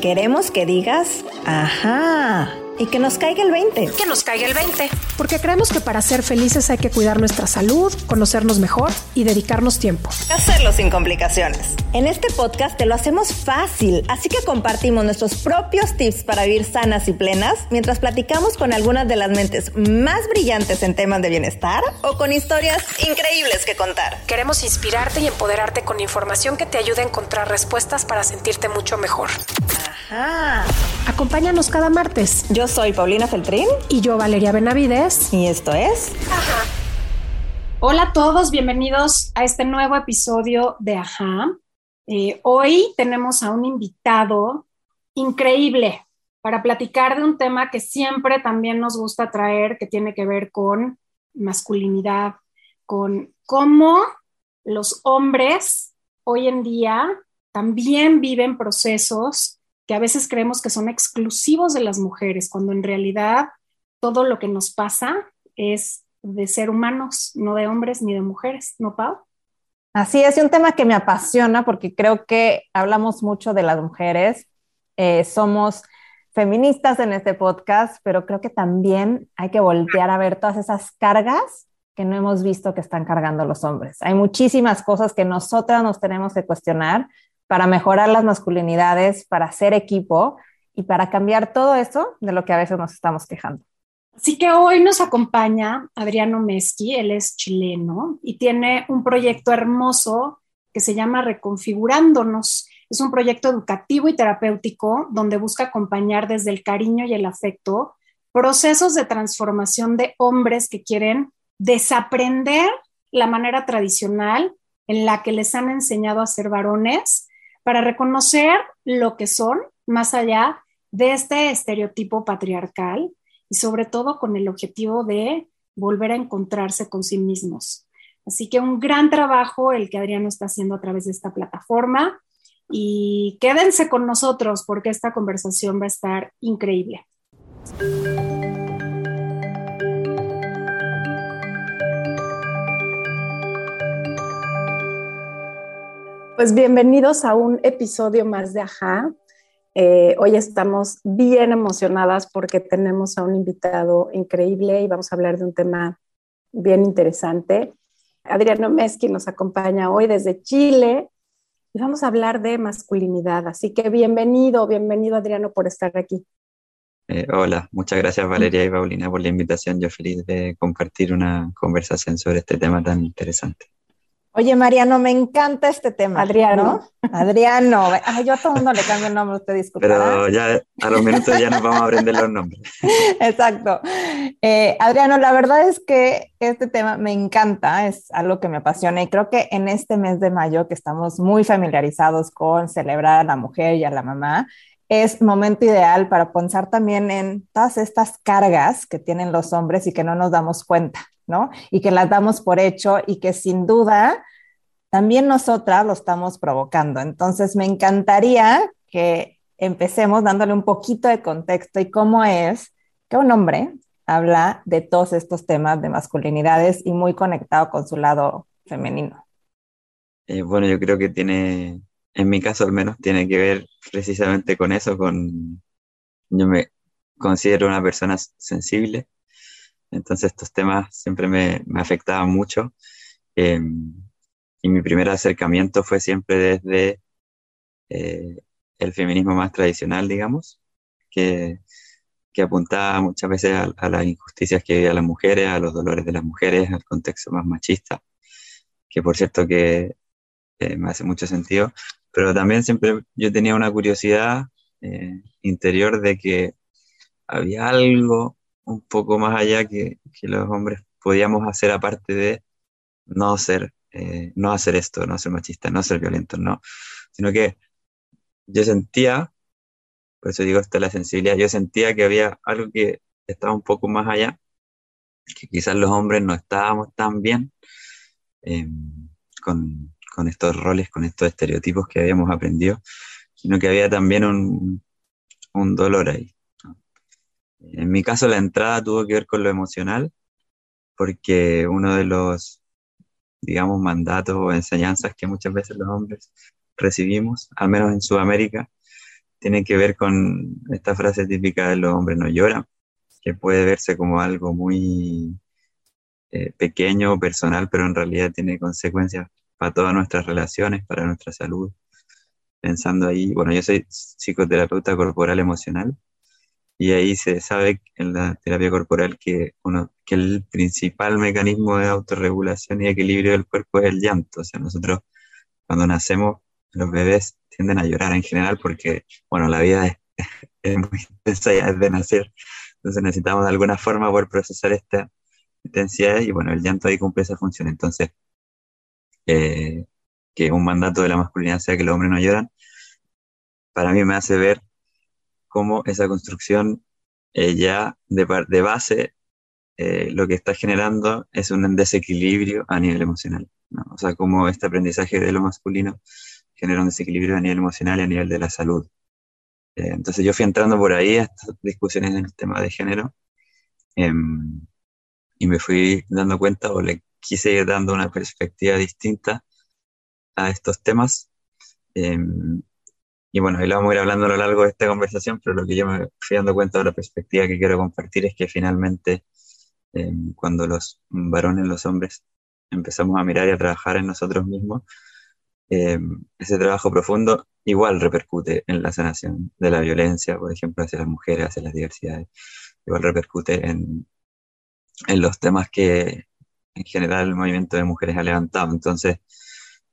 Queremos que digas, ajá y que nos caiga el 20. Que nos caiga el 20. Porque creemos que para ser felices hay que cuidar nuestra salud, conocernos mejor y dedicarnos tiempo. Hacerlo sin complicaciones. En este podcast te lo hacemos fácil, así que compartimos nuestros propios tips para vivir sanas y plenas mientras platicamos con algunas de las mentes más brillantes en temas de bienestar o con historias increíbles que contar. Queremos inspirarte y empoderarte con información que te ayude a encontrar respuestas para sentirte mucho mejor. Ajá. Acompáñanos cada martes. Yo soy Paulina Feltrín. Y yo, Valeria Benavides. Y esto es. Ajá. Hola a todos, bienvenidos a este nuevo episodio de Ajá. Eh, hoy tenemos a un invitado increíble para platicar de un tema que siempre también nos gusta traer, que tiene que ver con masculinidad, con cómo los hombres hoy en día también viven procesos que a veces creemos que son exclusivos de las mujeres, cuando en realidad todo lo que nos pasa es de ser humanos, no de hombres ni de mujeres, ¿no, Pau? Así es, un tema que me apasiona porque creo que hablamos mucho de las mujeres, eh, somos feministas en este podcast, pero creo que también hay que voltear a ver todas esas cargas que no hemos visto que están cargando los hombres. Hay muchísimas cosas que nosotras nos tenemos que cuestionar para mejorar las masculinidades, para ser equipo y para cambiar todo eso de lo que a veces nos estamos quejando. Así que hoy nos acompaña Adriano Mesqui, él es chileno y tiene un proyecto hermoso que se llama Reconfigurándonos. Es un proyecto educativo y terapéutico donde busca acompañar desde el cariño y el afecto procesos de transformación de hombres que quieren desaprender la manera tradicional en la que les han enseñado a ser varones para reconocer lo que son más allá de este estereotipo patriarcal y sobre todo con el objetivo de volver a encontrarse con sí mismos. Así que un gran trabajo el que Adriano está haciendo a través de esta plataforma y quédense con nosotros porque esta conversación va a estar increíble. Pues bienvenidos a un episodio más de Ajá. Eh, hoy estamos bien emocionadas porque tenemos a un invitado increíble y vamos a hablar de un tema bien interesante. Adriano Mesqui nos acompaña hoy desde Chile y vamos a hablar de masculinidad. Así que bienvenido, bienvenido Adriano por estar aquí. Eh, hola, muchas gracias Valeria y Paulina por la invitación. Yo feliz de compartir una conversación sobre este tema tan interesante. Oye, Mariano, me encanta este tema. Adriano. Adriano. Ay, yo a todo el mundo le cambio el nombre, usted disculpa. Pero ya a los minutos ya nos vamos a aprender los nombres. Exacto. Eh, Adriano, la verdad es que este tema me encanta, es algo que me apasiona y creo que en este mes de mayo que estamos muy familiarizados con celebrar a la mujer y a la mamá, es momento ideal para pensar también en todas estas cargas que tienen los hombres y que no nos damos cuenta. Y que las damos por hecho y que sin duda también nosotras lo estamos provocando. Entonces, me encantaría que empecemos dándole un poquito de contexto y cómo es que un hombre habla de todos estos temas de masculinidades y muy conectado con su lado femenino. Eh, bueno, yo creo que tiene, en mi caso al menos, tiene que ver precisamente con eso, con, yo me considero una persona sensible entonces estos temas siempre me, afectaban mucho. Em, y mi primer acercamiento fue siempre desde eh, el feminismo más tradicional, digamos, que, que apuntaba muchas veces a, las injusticias que vivían las mujeres, a los dolores de las mujeres, al contexto más machista, que por cierto que eh, me hace mucho sentido, pero también siempre yo tenía una curiosidad eh, interior de que había algo un poco más allá que, los hombres podíamos hacer aparte de no ser, eh, no hacer esto, no ser machista, no ser violento, no, sino que yo sentía, por eso digo esto la sensibilidad, yo sentía que había algo que estaba un poco más allá, que quizás los hombres no estábamos tan bien em, con, con, estos roles, con estos estereotipos que habíamos aprendido, sino que había también un, un dolor ahí. En mi caso, la entrada tuvo que ver con lo emocional, porque uno de los, digamos, mandatos o enseñanzas que muchas veces los hombres recibimos, al menos en Sudamérica, tiene que ver con esta frase típica de los hombres no lloran, que puede verse como algo muy eh, pequeño, personal, pero en realidad tiene consecuencias para todas nuestras relaciones, para nuestra salud. Pensando ahí, bueno, yo soy psicoterapeuta corporal emocional y ahí se sabe en la terapia corporal que, uno, que el principal mecanismo de autorregulación y equilibrio del cuerpo es el llanto. O sea, nosotros cuando nacemos, los bebés tienden a llorar en general porque, bueno, la vida es, es muy intensa ya desde nacer. Entonces necesitamos de alguna forma poder procesar esta intensidad y, bueno, el llanto ahí cumple esa función. Entonces, eh, que un mandato de la masculinidad sea que los hombres no lloran, para mí me hace ver cómo esa construcción eh, ya de, de base eh, lo que está generando es un desequilibrio a nivel emocional. O sea, cómo este aprendizaje de lo masculino genera un desequilibrio a nivel emocional y a nivel de la salud. entonces yo fui entrando por ahí a estas discusiones en el tema de género em, y me fui dando cuenta o le quise ir dando una perspectiva distinta a estos temas. Em, y bueno, ahí lo vamos a ir hablando a lo largo de esta conversación, pero lo que yo me fui dando cuenta de la perspectiva que quiero compartir es que finalmente em, cuando los varones, los hombres, empezamos a mirar y a trabajar en nosotros mismos, em, ese trabajo profundo igual repercute en la sanación de la violencia, por ejemplo, hacia las mujeres, hacia las diversidades, igual repercute en, en los temas que en general el movimiento de mujeres ha levantado. Entonces,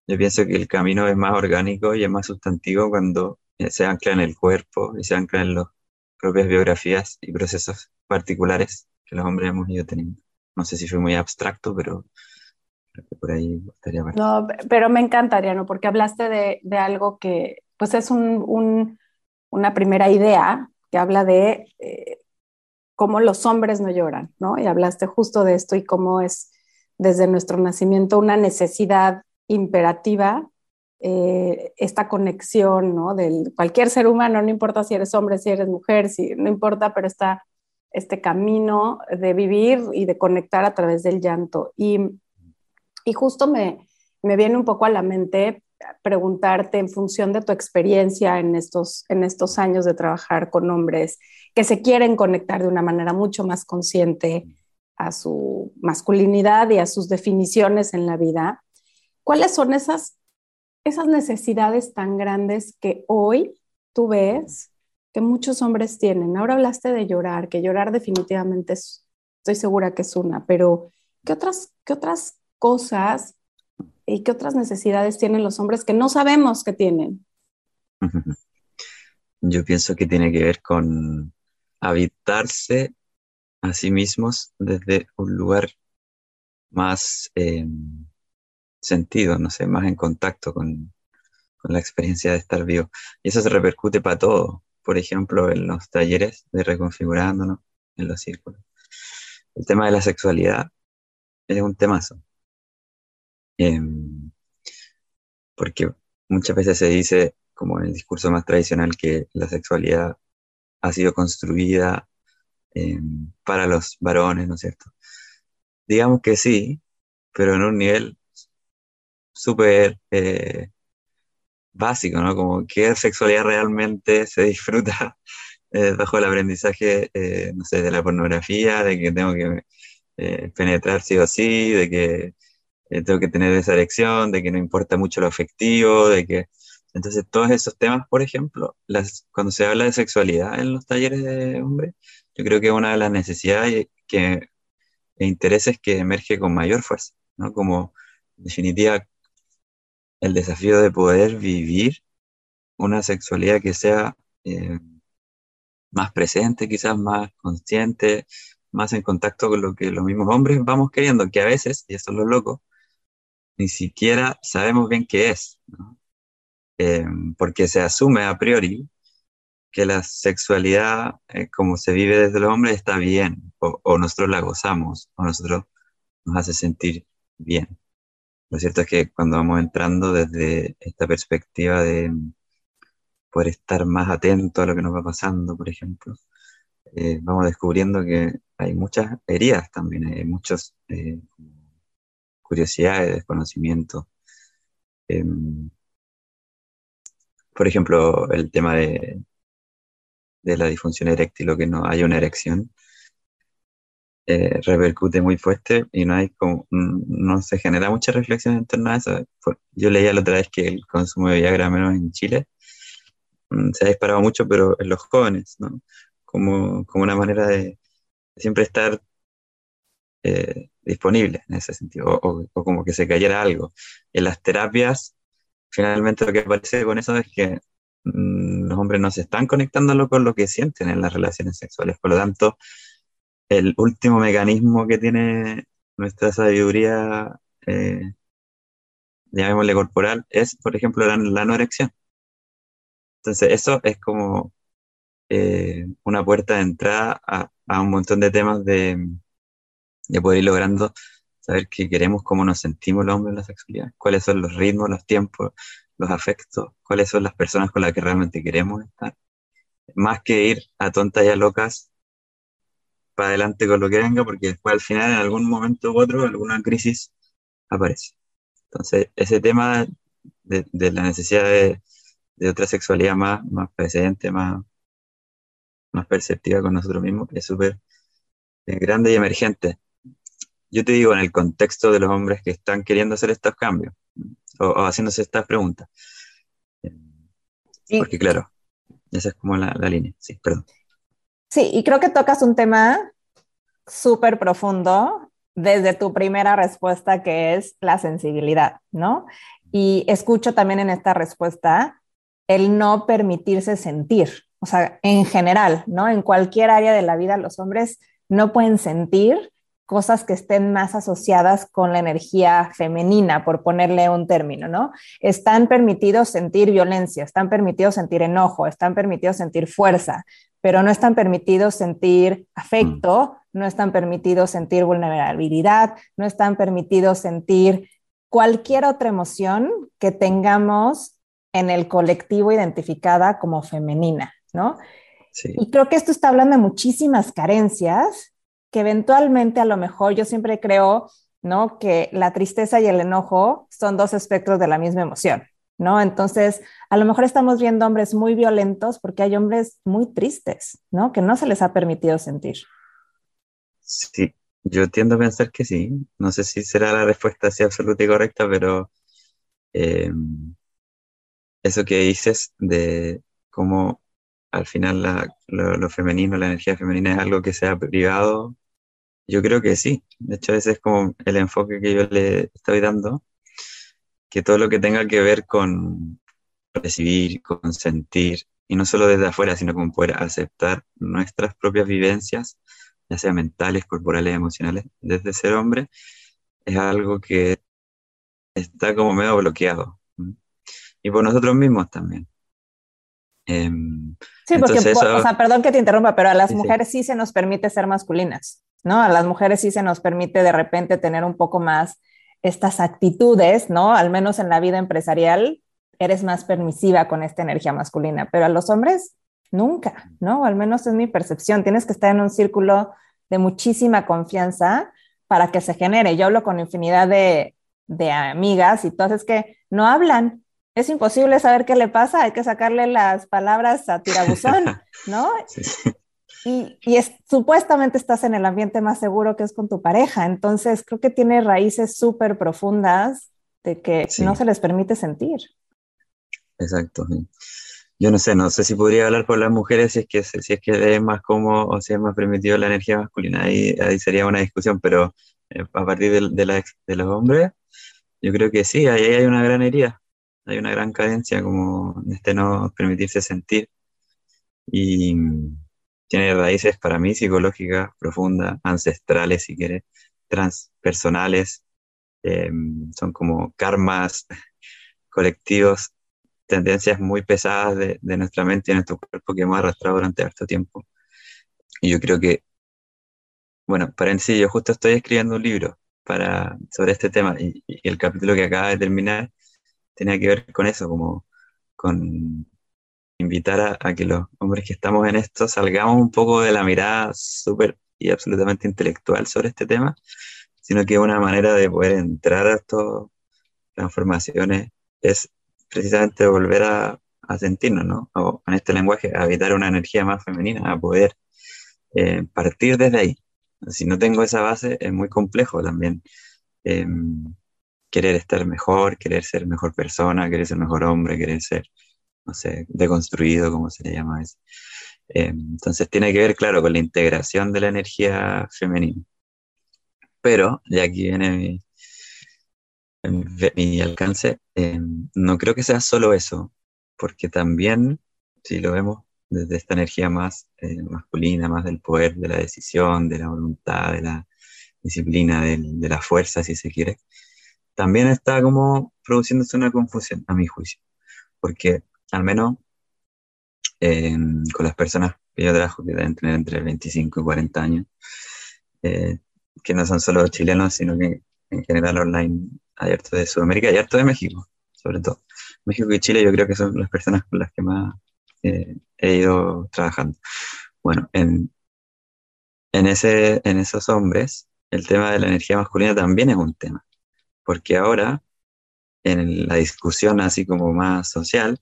yo pienso que el camino es más orgánico y es más sustantivo cuando eh, se ancla en el cuerpo y se ancla en las propias biografías y procesos particulares que los hombres hemos ido teniendo. No sé si fue muy abstracto, pero por ahí estaría bueno. No, pero me encanta, Ariano, porque hablaste de, de algo que pues es un, un, una primera idea que habla de eh, cómo los hombres no lloran, ¿no? Y hablaste justo de esto y cómo es desde nuestro nacimiento una necesidad imperativa eh, esta conexión, ¿no? Del cualquier ser humano, no importa si eres hombre, si eres mujer, si no importa, pero está este camino de vivir y de conectar a través del llanto. Y, y justo me, me viene un poco a la mente preguntarte en función de tu experiencia en estos, en estos años de trabajar con hombres que se quieren conectar de una manera mucho más consciente a su masculinidad y a sus definiciones en la vida, ¿cuáles son esas, esas necesidades tan grandes que hoy tú ves que muchos hombres tienen? Ahora hablaste de llorar, que llorar definitivamente es, estoy segura que es una, pero ¿qué otras, qué otras cosas y qué otras necesidades tienen los hombres que no sabemos que tienen? Yo pienso que tiene que ver con habitarse a sí mismos desde un lugar más eh, sentido, no sé, más en contacto con, con, la experiencia de estar vivo. Y eso se repercute para todo, por ejemplo, en los talleres de reconfigurándonos, en los círculos. El tema de la sexualidad es un temazo. Em, porque muchas veces se dice, como en el discurso más tradicional, que la sexualidad ha sido construida em, para los varones, ¿no es cierto? Digamos que sí, pero en un nivel súper eh, básico, ¿no? Como qué sexualidad realmente se disfruta eh, bajo el aprendizaje, eh, no sé, de la pornografía, de que tengo que penetrar sí o sí, de que eh, tengo que tener esa elección, de que no importa mucho lo afectivo, de que... Entonces, todos esos temas, por ejemplo, las, cuando se habla de sexualidad en los talleres de hombres, yo creo que una de las necesidades que, e intereses que emerge con mayor fuerza, ¿no? Como, en definitiva, el desafío de poder vivir una sexualidad que sea eh, más presente, quizás más consciente, más en contacto con lo que los mismos hombres vamos queriendo, que a veces, y eso es lo loco, ni siquiera sabemos bien qué es, eh, porque se asume a priori que la sexualidad, eh, como se vive desde los hombres, está bien, o, nosotros la gozamos, o nosotros nos hace sentir bien. Lo cierto es que cuando vamos entrando desde esta perspectiva de poder estar más atento a lo que nos va pasando, por ejemplo, eh, vamos descubriendo que hay muchas heridas también, hay muchos curiosidades, desconocimiento. Em, por ejemplo, el tema de la disfunción eréctil o que no haya una erección, eh, repercute muy fuerte y no hay como, no se genera mucha reflexión en torno a eso. Yo leía la otra vez que el consumo de Viagra menos en Chile mm, se ha disparado mucho, pero en los jóvenes, ¿no? Como, como una manera de siempre estar eh, disponible en ese sentido, o, como que se cayera algo. En las terapias, finalmente lo que aparece con eso es que mm, los hombres no se están conectando con lo que sienten en las relaciones sexuales, por lo tanto, el último mecanismo que tiene nuestra sabiduría, eh, llamémosle corporal, es, por ejemplo, la, la no erección. Entonces, eso es como eh, una puerta de entrada a, a, un montón de temas de, de poder ir logrando saber qué queremos, cómo nos sentimos los hombres en la sexualidad, cuáles son los ritmos, los tiempos, los afectos, cuáles son las personas con las que realmente queremos estar. Más que ir a tontas y a locas para adelante con lo que venga, porque después al final, en algún momento u otro, alguna crisis aparece. Entonces, ese tema de, de la necesidad de, de, otra sexualidad más, más presente, más, más perceptiva con nosotros mismos, es súper eh, grande y emergente yo te digo, en el contexto de los hombres que están queriendo hacer estos cambios o, haciéndose estas preguntas. Porque claro, esa es como la, la, línea, sí, perdón. Sí, y creo que tocas un tema súper profundo desde tu primera respuesta, que es la sensibilidad, ¿no? Y escucho también en esta respuesta el no permitirse sentir, o sea, en general, ¿no? En cualquier área de la vida los hombres no pueden sentir cosas que estén más asociadas con la energía femenina, por ponerle un término, ¿no? Están permitidos sentir violencia, están permitidos sentir enojo, están permitidos sentir fuerza, pero no están permitidos sentir afecto, no están permitidos sentir vulnerabilidad, no están permitidos sentir cualquier otra emoción que tengamos en el colectivo identificada como femenina, ¿no? Sí. Y creo que esto está hablando de muchísimas carencias que eventualmente a lo mejor yo siempre creo, ¿no? Que la tristeza y el enojo son dos espectros de la misma emoción, ¿no? Entonces, a lo mejor estamos viendo hombres muy violentos porque hay hombres muy tristes, ¿no? Que no se les ha permitido sentir. Sí, yo tiendo a pensar que sí. No sé si será la respuesta así absoluta y correcta, pero eh, eso que dices de cómo al final lo, femenino, la energía femenina es algo que se ha privado. Yo creo que sí. De hecho, ese es como el enfoque que yo le estoy dando, que todo lo que tenga que ver con recibir, con sentir, y no solo desde afuera, sino con poder aceptar nuestras propias vivencias, ya sea mentales, corporales, emocionales, desde ser hombre, es algo que está como medio bloqueado. Y por nosotros mismos también. Em, sí, porque, o sea, perdón que te interrumpa, pero a las mujeres sí. se nos permite ser masculinas, ¿no? A las mujeres sí se nos permite de repente tener un poco más estas actitudes, ¿no? Al menos en la vida empresarial, eres más permisiva con esta energía masculina, pero a los hombres nunca, ¿no? Al menos es mi percepción. Tienes que estar en un círculo de muchísima confianza para que se genere. Yo hablo con infinidad de, de amigas y todas es que no hablan, es imposible saber qué le pasa, hay que sacarle las palabras a tirabuzón, ¿no? Y, es, supuestamente estás en el ambiente más seguro que es con tu pareja, entonces creo que tiene raíces súper profundas de que no se les permite sentir. Exacto. Yo no sé, no sé si podría hablar por las mujeres si es que, si es, que es más cómodo o si es más permitido la energía masculina, ahí, ahí sería una discusión, pero eh, a partir de, de, la, de los hombres, yo creo que sí, ahí hay una gran herida hay una gran cadencia como este no permitirse sentir y tiene raíces para mí psicológicas profundas, ancestrales si quieres, transpersonales, eh, son como karmas colectivos, tendencias muy pesadas de, de, nuestra mente y nuestro cuerpo que hemos arrastrado durante harto tiempo. Y yo creo que, bueno, para sí, yo justo estoy escribiendo un libro para, sobre este tema y, y el capítulo que acaba de terminar tenía que ver con eso, como con invitar a, que los hombres que estamos en esto salgamos un poco de la mirada súper y absolutamente intelectual sobre este tema, sino que una manera de poder entrar a estas transformaciones es precisamente volver a, sentirnos, ¿no? O en este lenguaje, a habitar una energía más femenina, a poder eh, partir desde ahí. Si no tengo esa base, es muy complejo también em, querer estar mejor, querer ser mejor persona, querer ser mejor hombre, querer ser, no sé, deconstruido, como se le llama eso. Em, entonces tiene que ver, claro, con la integración de la energía femenina. Pero, y aquí viene mi, alcance, em, no creo que sea solo eso, porque también, si lo vemos desde esta energía más eh, masculina, más del poder, de la decisión, de la voluntad, de la disciplina, de, la fuerza, si se quiere, también está como produciéndose una confusión, a mi juicio, porque al menos con las personas que yo trabajo, que deben tener entre 25 y 40 años, eh, que no son solo chilenos, sino que en general online hay harto de Sudamérica y harto de México, sobre todo. México y Chile yo creo que son las personas con las que más eh, he ido trabajando. Bueno, en, en, ese, en esos hombres, el tema de la energía masculina también es un tema, porque ahora, en la discusión así como más social,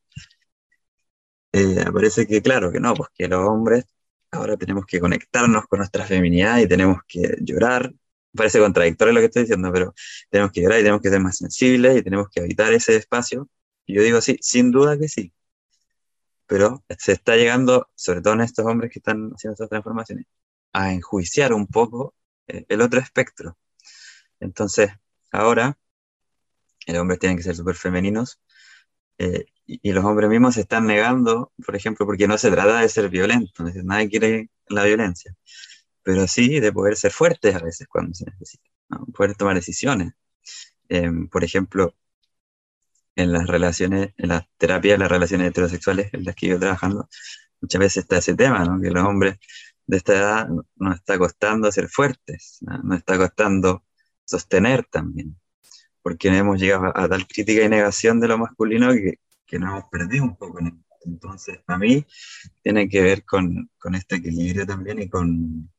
eh, aparece que claro, que no, pues los hombres ahora tenemos que conectarnos con nuestra feminidad y tenemos que llorar. Parece contradictorio lo que estoy diciendo, pero tenemos que llorar y tenemos que ser más sensibles y tenemos que habitar ese espacio. Y yo digo sí, sin duda que sí pero se está llegando, sobre todo en estos hombres que están haciendo estas transformaciones, a enjuiciar un poco eh, el otro espectro. Entonces, ahora, los hombres tienen que ser súper femeninos eh, y, los hombres mismos se están negando, por ejemplo, porque no se trata de ser violentos, nadie quiere la violencia, pero sí de poder ser fuertes a veces cuando se necesita, poder tomar decisiones. Em, por ejemplo, en las relaciones, en la terapia de las relaciones heterosexuales en las que yo trabajando, muchas veces está ese tema, ¿no? que los hombres de esta edad nos está costando ser fuertes, nos está costando sostener también, porque hemos llegado a, tal crítica y negación de lo masculino que, que nos hemos perdido un poco en Entonces, a mí tiene que ver con, con este equilibrio también y con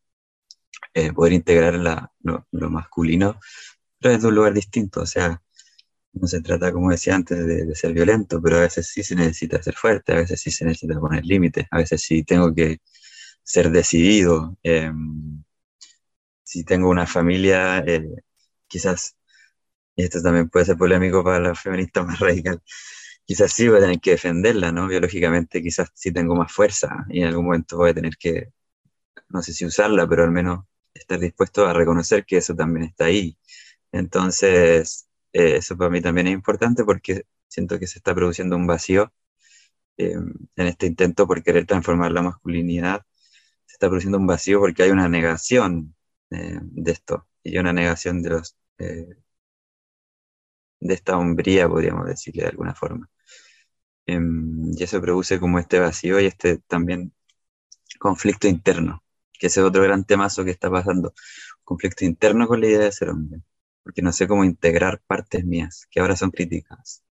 eh, poder integrar la, lo, lo, masculino, pero desde un lugar distinto, o sea, no se trata, como decía antes, de, ser violento, pero a veces sí se necesita ser fuerte, a veces sí se necesita poner límites, a veces sí tengo que ser decidido. Em, si tengo una familia, eh, quizás, y esto también puede ser polémico para la feminista más radical, quizás sí voy a tener que defenderla, ¿no? Biológicamente quizás sí tengo más fuerza y en algún momento voy a tener que, no sé si usarla, pero al menos estar dispuesto a reconocer que eso también está ahí. Entonces, eh, eso para mí también es importante porque siento que se está produciendo un vacío eh, en este intento por querer transformar la masculinidad. Se está produciendo un vacío porque hay una negación eh, de esto y una negación de los de esta hombría, podríamos decirle de alguna forma. Em, y eso produce como este vacío y este también conflicto interno, que ese es otro gran temazo que está pasando, conflicto interno con la idea de ser hombre porque no sé cómo integrar partes mías que ahora son críticas.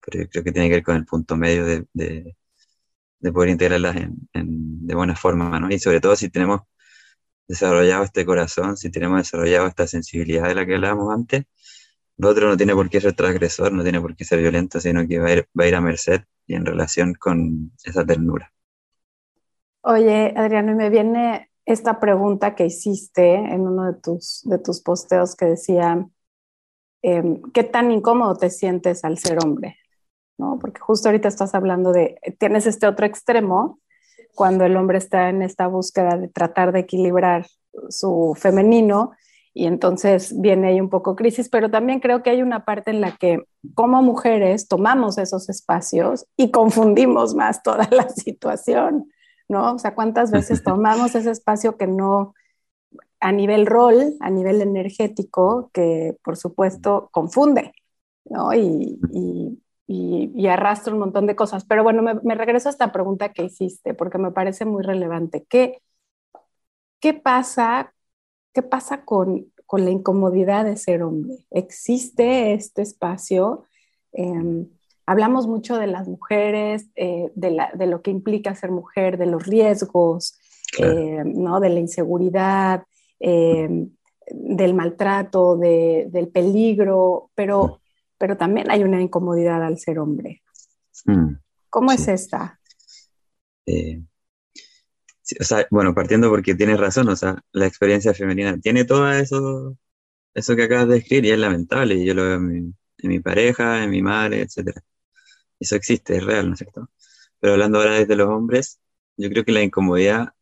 Pero yo creo que tiene que ver con el punto medio de, de, poder integrarlas en, de buena forma, ¿no? Y sobre todo si tenemos desarrollado este corazón, si tenemos desarrollado esta sensibilidad de la que hablábamos antes, lo otro no tiene por qué ser transgresor, no tiene por qué ser violento, sino que va a ir, va a, ir a merced y en relación con esa ternura. Oye, Adriano, y me viene esta pregunta que hiciste en uno de tus, de tus posteos que decía, em, ¿qué tan incómodo te sientes al ser hombre? ¿No? Porque justo ahorita estás hablando de, tienes este otro extremo, cuando el hombre está en esta búsqueda de tratar de equilibrar su femenino y entonces viene ahí un poco crisis, pero también creo que hay una parte en la que como mujeres tomamos esos espacios y confundimos más toda la situación. ¿no? O sea, ¿cuántas veces tomamos ese espacio que no, a nivel rol, a nivel energético, que por supuesto confunde, ¿no? Y, arrastra un montón de cosas. Pero bueno, me, regreso a esta pregunta que hiciste, porque me parece muy relevante. ¿Qué, qué pasa, qué pasa con, la incomodidad de ser hombre? ¿Existe este espacio? Em, hablamos mucho de las mujeres, eh, de, lo que implica ser mujer, de los riesgos, eh, ¿no? de la inseguridad, eh, del maltrato, del peligro, pero, pero también hay una incomodidad al ser hombre. Mm. ¿Cómo es esta? Eh, o sea, bueno, partiendo porque tienes razón, o sea, la experiencia femenina tiene todo eso, eso que acabas de describir y es lamentable, y yo lo veo en mi, en mi pareja, en mi madre, etc. Eso existe, es real, ¿no es cierto? Pero hablando ahora desde los hombres, yo creo que la incomodidad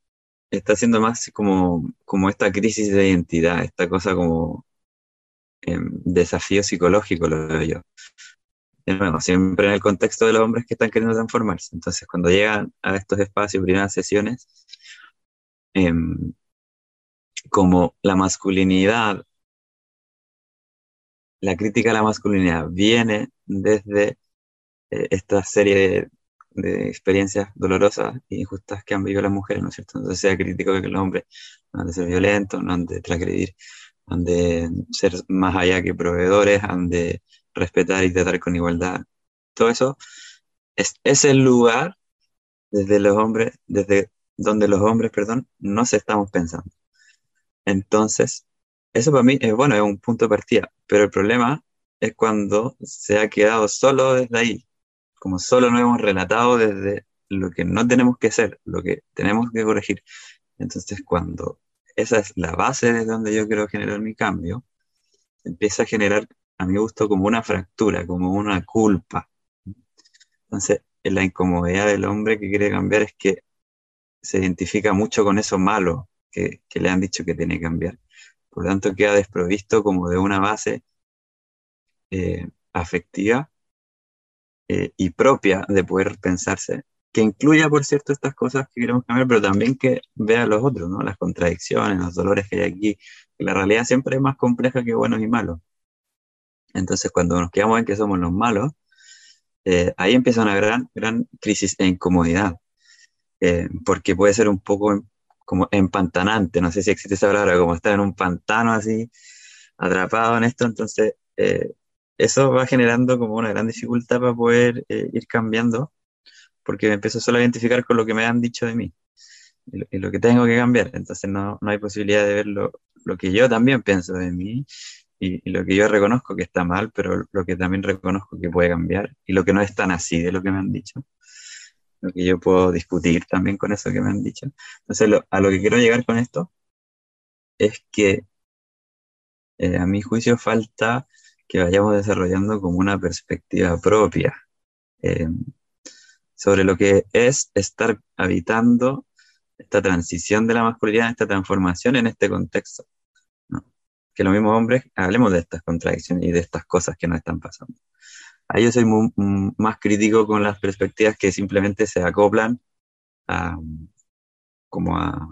está siendo más como, como esta crisis de identidad, esta cosa como em, desafío psicológico, lo veo yo. De nuevo, siempre en el contexto de los hombres que están queriendo transformarse. Entonces, cuando llegan a estos espacios, primeras sesiones, em, como la masculinidad, la crítica a la masculinidad viene desde eh, esta serie de, experiencias dolorosas e injustas que han vivido las mujeres, ¿no es cierto? Entonces sea crítico que los hombres no han de ser violentos, no han de transgredir, han de ser más allá que proveedores, han de respetar y tratar con igualdad. Todo eso es, es el lugar desde los hombres, desde donde los hombres, perdón, no se estamos pensando. Entonces, eso para mí es bueno, es un punto de partida, pero el problema es cuando se ha quedado solo desde ahí, como solo nos hemos relatado desde lo que no tenemos que ser, lo que tenemos que corregir. Entonces, cuando esa es la base de donde yo quiero generar mi cambio, empieza a generar, a mi gusto, como una fractura, como una culpa. Entonces, la incomodidad del hombre que quiere cambiar es que se identifica mucho con eso malo que, que le han dicho que tiene que cambiar. Por lo tanto, queda desprovisto como de una base eh, afectiva eh, y propia de poder pensarse, que incluya, por cierto, estas cosas que queremos cambiar, pero también que vea los otros, ¿no? Las contradicciones, los dolores que hay aquí. La realidad siempre es más compleja que buenos y malos. Entonces, cuando nos quedamos en que somos los malos, eh, ahí empieza una gran, gran crisis e incomodidad, porque puede ser un poco como empantanante, no sé si existe esa palabra, como estar en un pantano así, atrapado en esto, entonces eso va generando como una gran dificultad para poder eh, ir cambiando, porque me empiezo solo a identificar con lo que me han dicho de mí y lo, que tengo que cambiar. Entonces no, no hay posibilidad de ver lo, lo, que yo también pienso de mí y, lo que yo reconozco que está mal, pero lo que también reconozco que puede cambiar y lo que no es tan así de lo que me han dicho. Lo que yo puedo discutir también con eso que me han dicho. Entonces a lo que quiero llegar con esto es que eh, a mi juicio falta que vayamos desarrollando como una perspectiva propia eh, sobre lo que es estar habitando esta transición de la masculinidad, esta transformación en este contexto. Que los mismos hombres hablemos de estas contradicciones y de estas cosas que nos están pasando. Ahí yo soy más crítico con las perspectivas que simplemente se acoplan a, como a,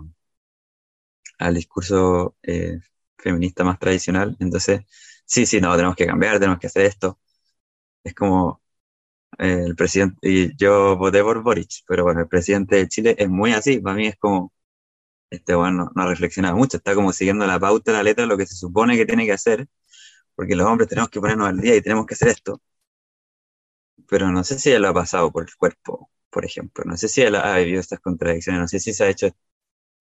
al discurso eh, feminista más tradicional. Entonces, sí, sí, no, tenemos que cambiar, tenemos que hacer esto. Es como el presidente, y yo voté por Boric, pero bueno, el presidente de Chile es muy así, para mí es como, este bueno, no, ha reflexionado mucho, está como siguiendo la pauta, la letra, lo que se supone que tiene que hacer, porque los hombres tenemos que ponernos al día y tenemos que hacer esto. Pero no sé si él lo ha pasado por el cuerpo, por ejemplo, no sé si él ha vivido estas contradicciones, no sé si se ha hecho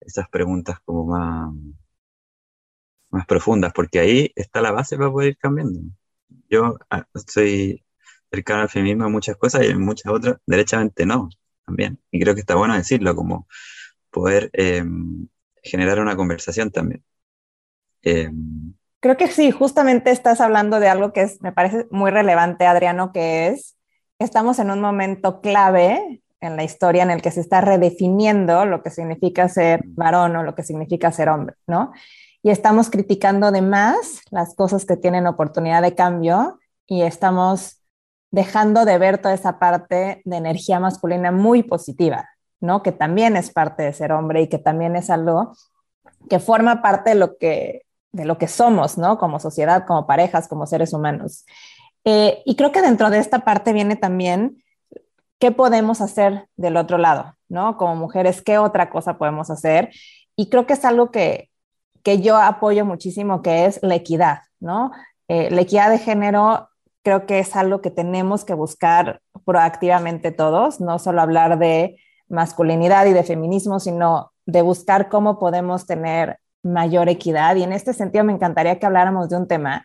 estas preguntas como más más profundas, porque ahí está la base para poder ir cambiando. Yo ah, soy cercano al feminismo en muchas cosas y en muchas otras, derechamente no, también. Y creo que está bueno decirlo, como poder em, generar una conversación también. Em, creo que sí, justamente estás hablando de algo que es, me parece muy relevante, Adriano, que es, estamos en un momento clave en la historia en el que se está redefiniendo lo que significa ser varón o lo que significa ser hombre, ¿no? y estamos criticando de más las cosas que tienen oportunidad de cambio y estamos dejando de ver toda esa parte de energía masculina muy positiva, ¿no? Que también es parte de ser hombre y que también es algo que forma parte de lo que, de lo que somos, ¿no? Como sociedad, como parejas, como seres humanos. Eh, y creo que dentro de esta parte viene también qué podemos hacer del otro lado, ¿no? Como mujeres, qué otra cosa podemos hacer. Y creo que es algo que, que yo apoyo muchísimo, que es la equidad, ¿no? Eh, la equidad de género creo que es algo que tenemos que buscar proactivamente todos, no solo hablar de masculinidad y de feminismo, sino de buscar cómo podemos tener mayor equidad. Y en este sentido me encantaría que habláramos de un tema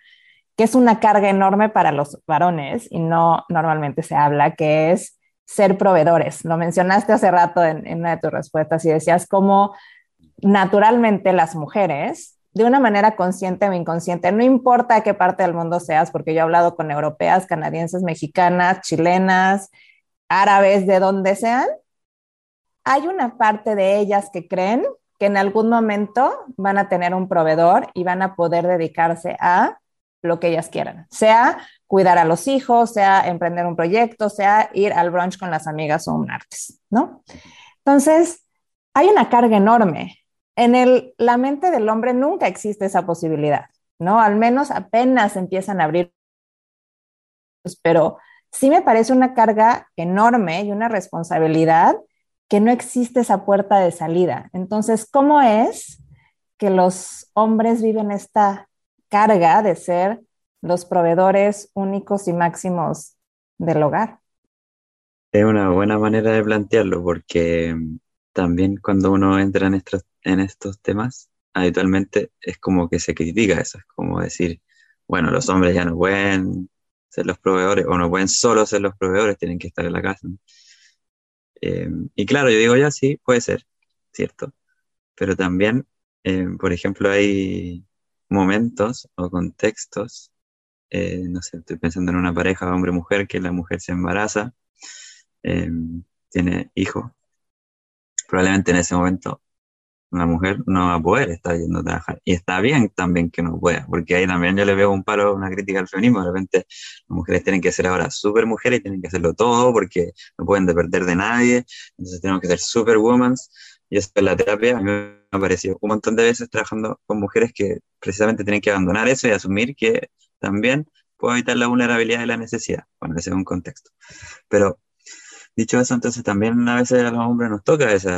que es una carga enorme para los varones y no normalmente se habla, que es ser proveedores. Lo mencionaste hace rato en, una de tus respuestas y decías cómo naturalmente las mujeres de una manera consciente o inconsciente, no importa qué parte del mundo seas, porque yo he hablado con europeas, canadienses, mexicanas, chilenas, árabes, de donde sean, hay una parte de ellas que creen que en algún momento van a tener un proveedor y van a poder dedicarse a lo que ellas quieran, sea cuidar a los hijos, sea emprender un proyecto, sea ir al brunch con las amigas o un martes, ¿no? Entonces, hay una carga enorme en el, la mente del hombre nunca existe esa posibilidad, ¿no? Al menos apenas empiezan a abrir, pero sí me parece una carga enorme y una responsabilidad que no existe esa puerta de salida. Entonces, ¿cómo es que los hombres viven esta carga de ser los proveedores únicos y máximos del hogar? Es una buena manera de plantearlo porque también cuando uno entra en estos, en estos temas, habitualmente es como que se critica eso, es como decir, bueno, los hombres ya no pueden ser los proveedores o no pueden solo ser los proveedores, tienen que estar en la casa. Eh, y claro, yo digo ya sí, puede ser, ¿cierto? Pero también, eh, por ejemplo, hay momentos o contextos, eh, no sé, estoy pensando en una pareja hombre-mujer, que la mujer se embaraza, tiene hijo, probablemente en ese momento una mujer no va a poder estar yendo a trabajar. Y está bien también que no pueda, porque ahí también yo le veo un paro, una crítica al feminismo. De repente las mujeres tienen que ser ahora súper mujeres y tienen que hacerlo todo porque no pueden depender de nadie. Entonces tenemos que ser súper women. Y eso es la terapia. A mí me ha parecido un montón de veces trabajando con mujeres que precisamente tienen que abandonar eso y asumir que también puedo evitar la vulnerabilidad y la necesidad, bueno, ese es un contexto. Pero Dicho eso, entonces también a veces a los hombres nos toca ese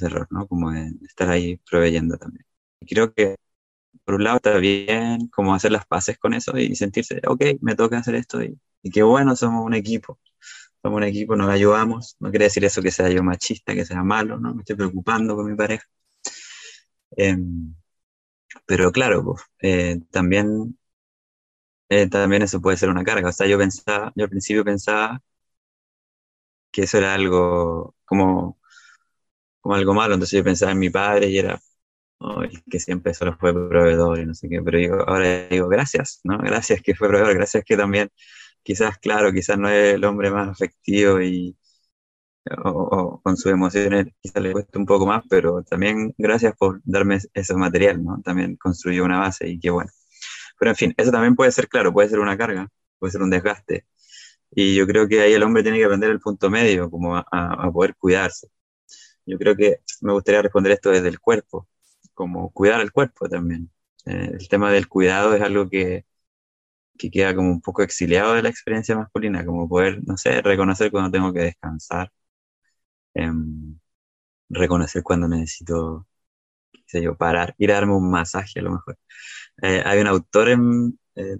error, ¿no? Como de estar ahí proveyendo también. Y creo que por un lado está bien como hacer las paces con eso y sentirse, ok, me toca hacer esto y, y qué bueno, somos un equipo. Somos un equipo, nos ayudamos. No quiere decir eso que sea yo machista, que sea malo, ¿no? Me estoy preocupando con mi pareja. Em, pero claro, pues, eh, también, eh, también eso puede ser una carga. O sea, yo pensaba, yo al principio pensaba que eso era algo como, como algo malo. Entonces yo pensaba en mi padre y era que siempre solo fue proveedor y no sé qué, pero ahora digo, gracias, ¿no? Gracias que fue proveedor, gracias que también, quizás, claro, quizás no es el hombre más afectivo y o, con sus emociones quizás le cuesta un poco más, pero también gracias por darme ese material, ¿no? También construyó una base y qué bueno. Pero en fin, eso también puede ser, claro, puede ser una carga, puede ser un desgaste, y yo creo que ahí el hombre tiene que aprender el punto medio, como a, poder cuidarse. Yo creo que me gustaría responder esto desde el cuerpo, como cuidar el cuerpo también. Eh, el tema del cuidado es algo que, que queda como un poco exiliado de la experiencia masculina, como poder, no sé, reconocer cuando tengo que descansar, em, reconocer cuando necesito, qué sé yo, parar, ir a darme un masaje a lo mejor. Eh, hay un autor en eh,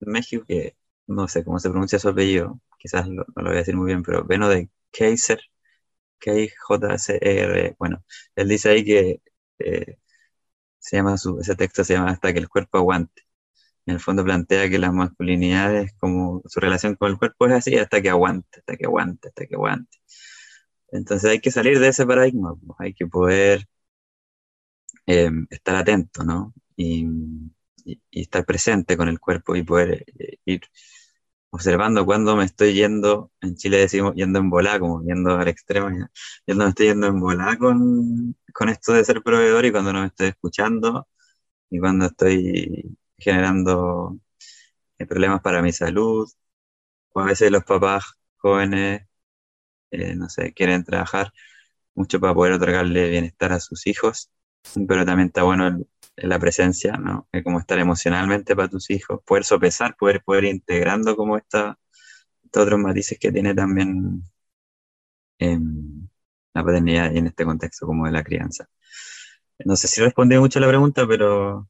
México que no sé cómo se pronuncia su apellido, quizás no lo voy a decir muy bien, pero Beno de Kaiser, K-J-C-E-R, bueno, él dice ahí que eh, se llama ese texto se llama Hasta que el cuerpo aguante. En el fondo plantea que la masculinidad es como su relación con el cuerpo es así hasta que aguante, hasta que aguante, hasta que aguante. Entonces hay que salir de ese paradigma, pues, hay que poder eh, estar atento, ¿no? Y, y, estar presente con el cuerpo y poder eh, ir observando cuando me estoy yendo, en Chile decimos yendo en volá, como yendo al extremo, ya, yendo me estoy yendo en volá con, con esto de ser proveedor y cuando no me estoy escuchando y cuando estoy generando eh, problemas para mi salud, a veces los papás jóvenes, eh, no sé, quieren trabajar mucho para poder otorgarle bienestar a sus hijos, pero también está bueno el, la presencia, ¿no? Como estar emocionalmente para tus hijos, poder sopesar, poder, poder ir integrando como esta, estos otros matices que tiene también em, la paternidad y en este contexto como de la crianza. No sé si respondí mucho a la pregunta, pero,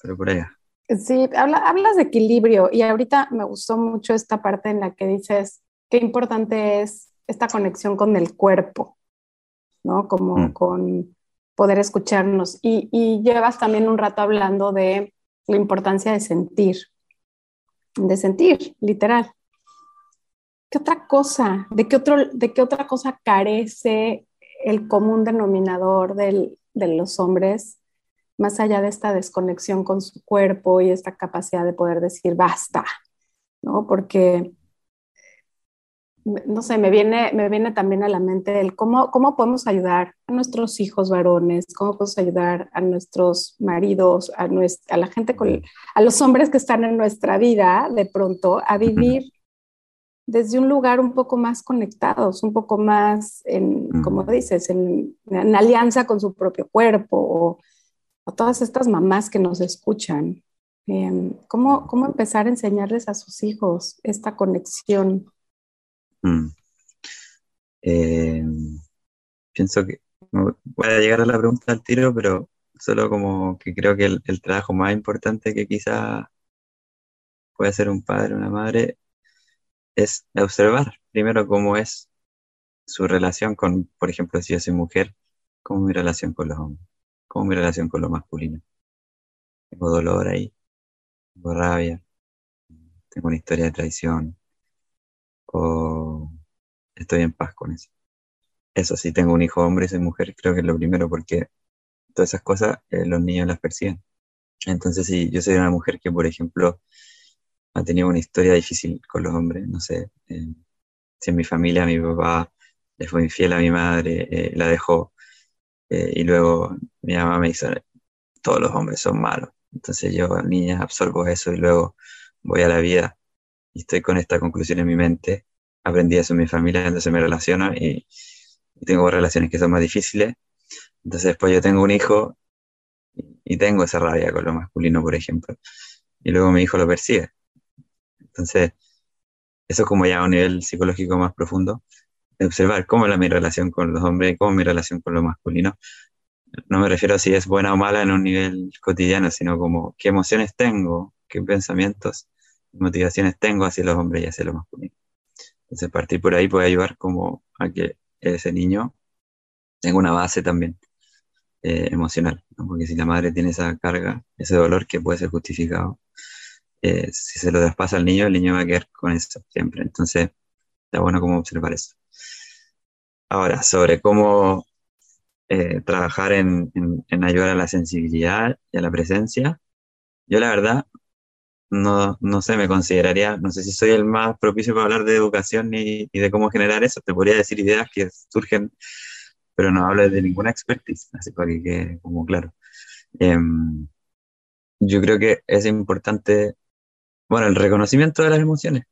pero por allá. Sí, hablas de equilibrio y ahorita me gustó mucho esta parte en la que dices qué importante es esta conexión con el cuerpo, ¿no? Como mm. con poder escucharnos. Y, llevas también un rato hablando de la importancia de sentir, de sentir, literal. ¿qué otra cosa? ¿De qué, otro, de qué otra cosa carece el común denominador del, de los hombres, más allá de esta desconexión con su cuerpo y esta capacidad de poder decir basta, ¿no? Porque no sé, me viene, me viene también a la mente el cómo, cómo podemos ayudar a nuestros hijos varones, cómo podemos ayudar a nuestros maridos, a, a la gente, con, a los hombres que están en nuestra vida de pronto, a vivir desde un lugar un poco más conectados, un poco más, en, como dices, en, alianza con su propio cuerpo, o a todas estas mamás que nos escuchan. Em, ¿cómo, ¿Cómo empezar a enseñarles a sus hijos esta conexión? Mm. Eh, pienso que voy a llegar a la pregunta al tiro, pero solo como que creo que el, trabajo más importante que quizá puede hacer un padre o una madre es observar primero cómo es su relación con, por ejemplo, si yo soy mujer, cómo mi relación con los hombres, cómo mi relación con lo masculino. Tengo dolor ahí, tengo rabia, tengo una historia de traición, estoy en paz con eso. Eso sí, tengo un hijo hombre y soy mujer, creo que es lo primero porque todas esas cosas eh, los niños las perciben. Entonces, si yo soy una mujer que, por ejemplo, ha tenido una historia difícil con los hombres, no sé, eh, si en mi familia mi papá le fue infiel a mi madre, eh, la dejó, y luego mi mamá me dice, todos los hombres son malos. Entonces yo, niña, absorbo eso y luego voy a la vida y estoy con esta conclusión en mi mente. Aprendí eso en mi familia, entonces me relaciono y, tengo relaciones que son más difíciles. Entonces después yo tengo un hijo y, tengo esa rabia con lo masculino, por ejemplo. Y luego mi hijo lo percibe. Entonces, eso es como ya a un nivel psicológico más profundo, observar cómo es mi relación con los hombres, cómo es mi relación con lo masculino. No me refiero a si es buena o mala en un nivel cotidiano, sino como qué emociones tengo, qué pensamientos motivaciones tengo hacia los hombres y hacia lo masculino. Entonces, partir por ahí puede ayudar como a que ese niño tenga una base también eh, emocional, porque si la madre tiene esa carga, ese dolor que puede ser justificado, eh, si se lo traspasa al niño, el niño va a quedar con eso siempre. Entonces, está bueno como observar eso. Ahora, sobre cómo eh, trabajar en, en ayudar a la sensibilidad y a la presencia, yo la verdad no, no sé, me consideraría, no sé si soy el más propicio para hablar de educación y, de cómo generar eso. Te podría decir ideas que surgen, pero no hablo de ninguna expertise, así para que quede como claro. Em, yo creo que es importante, bueno, el reconocimiento de las emociones,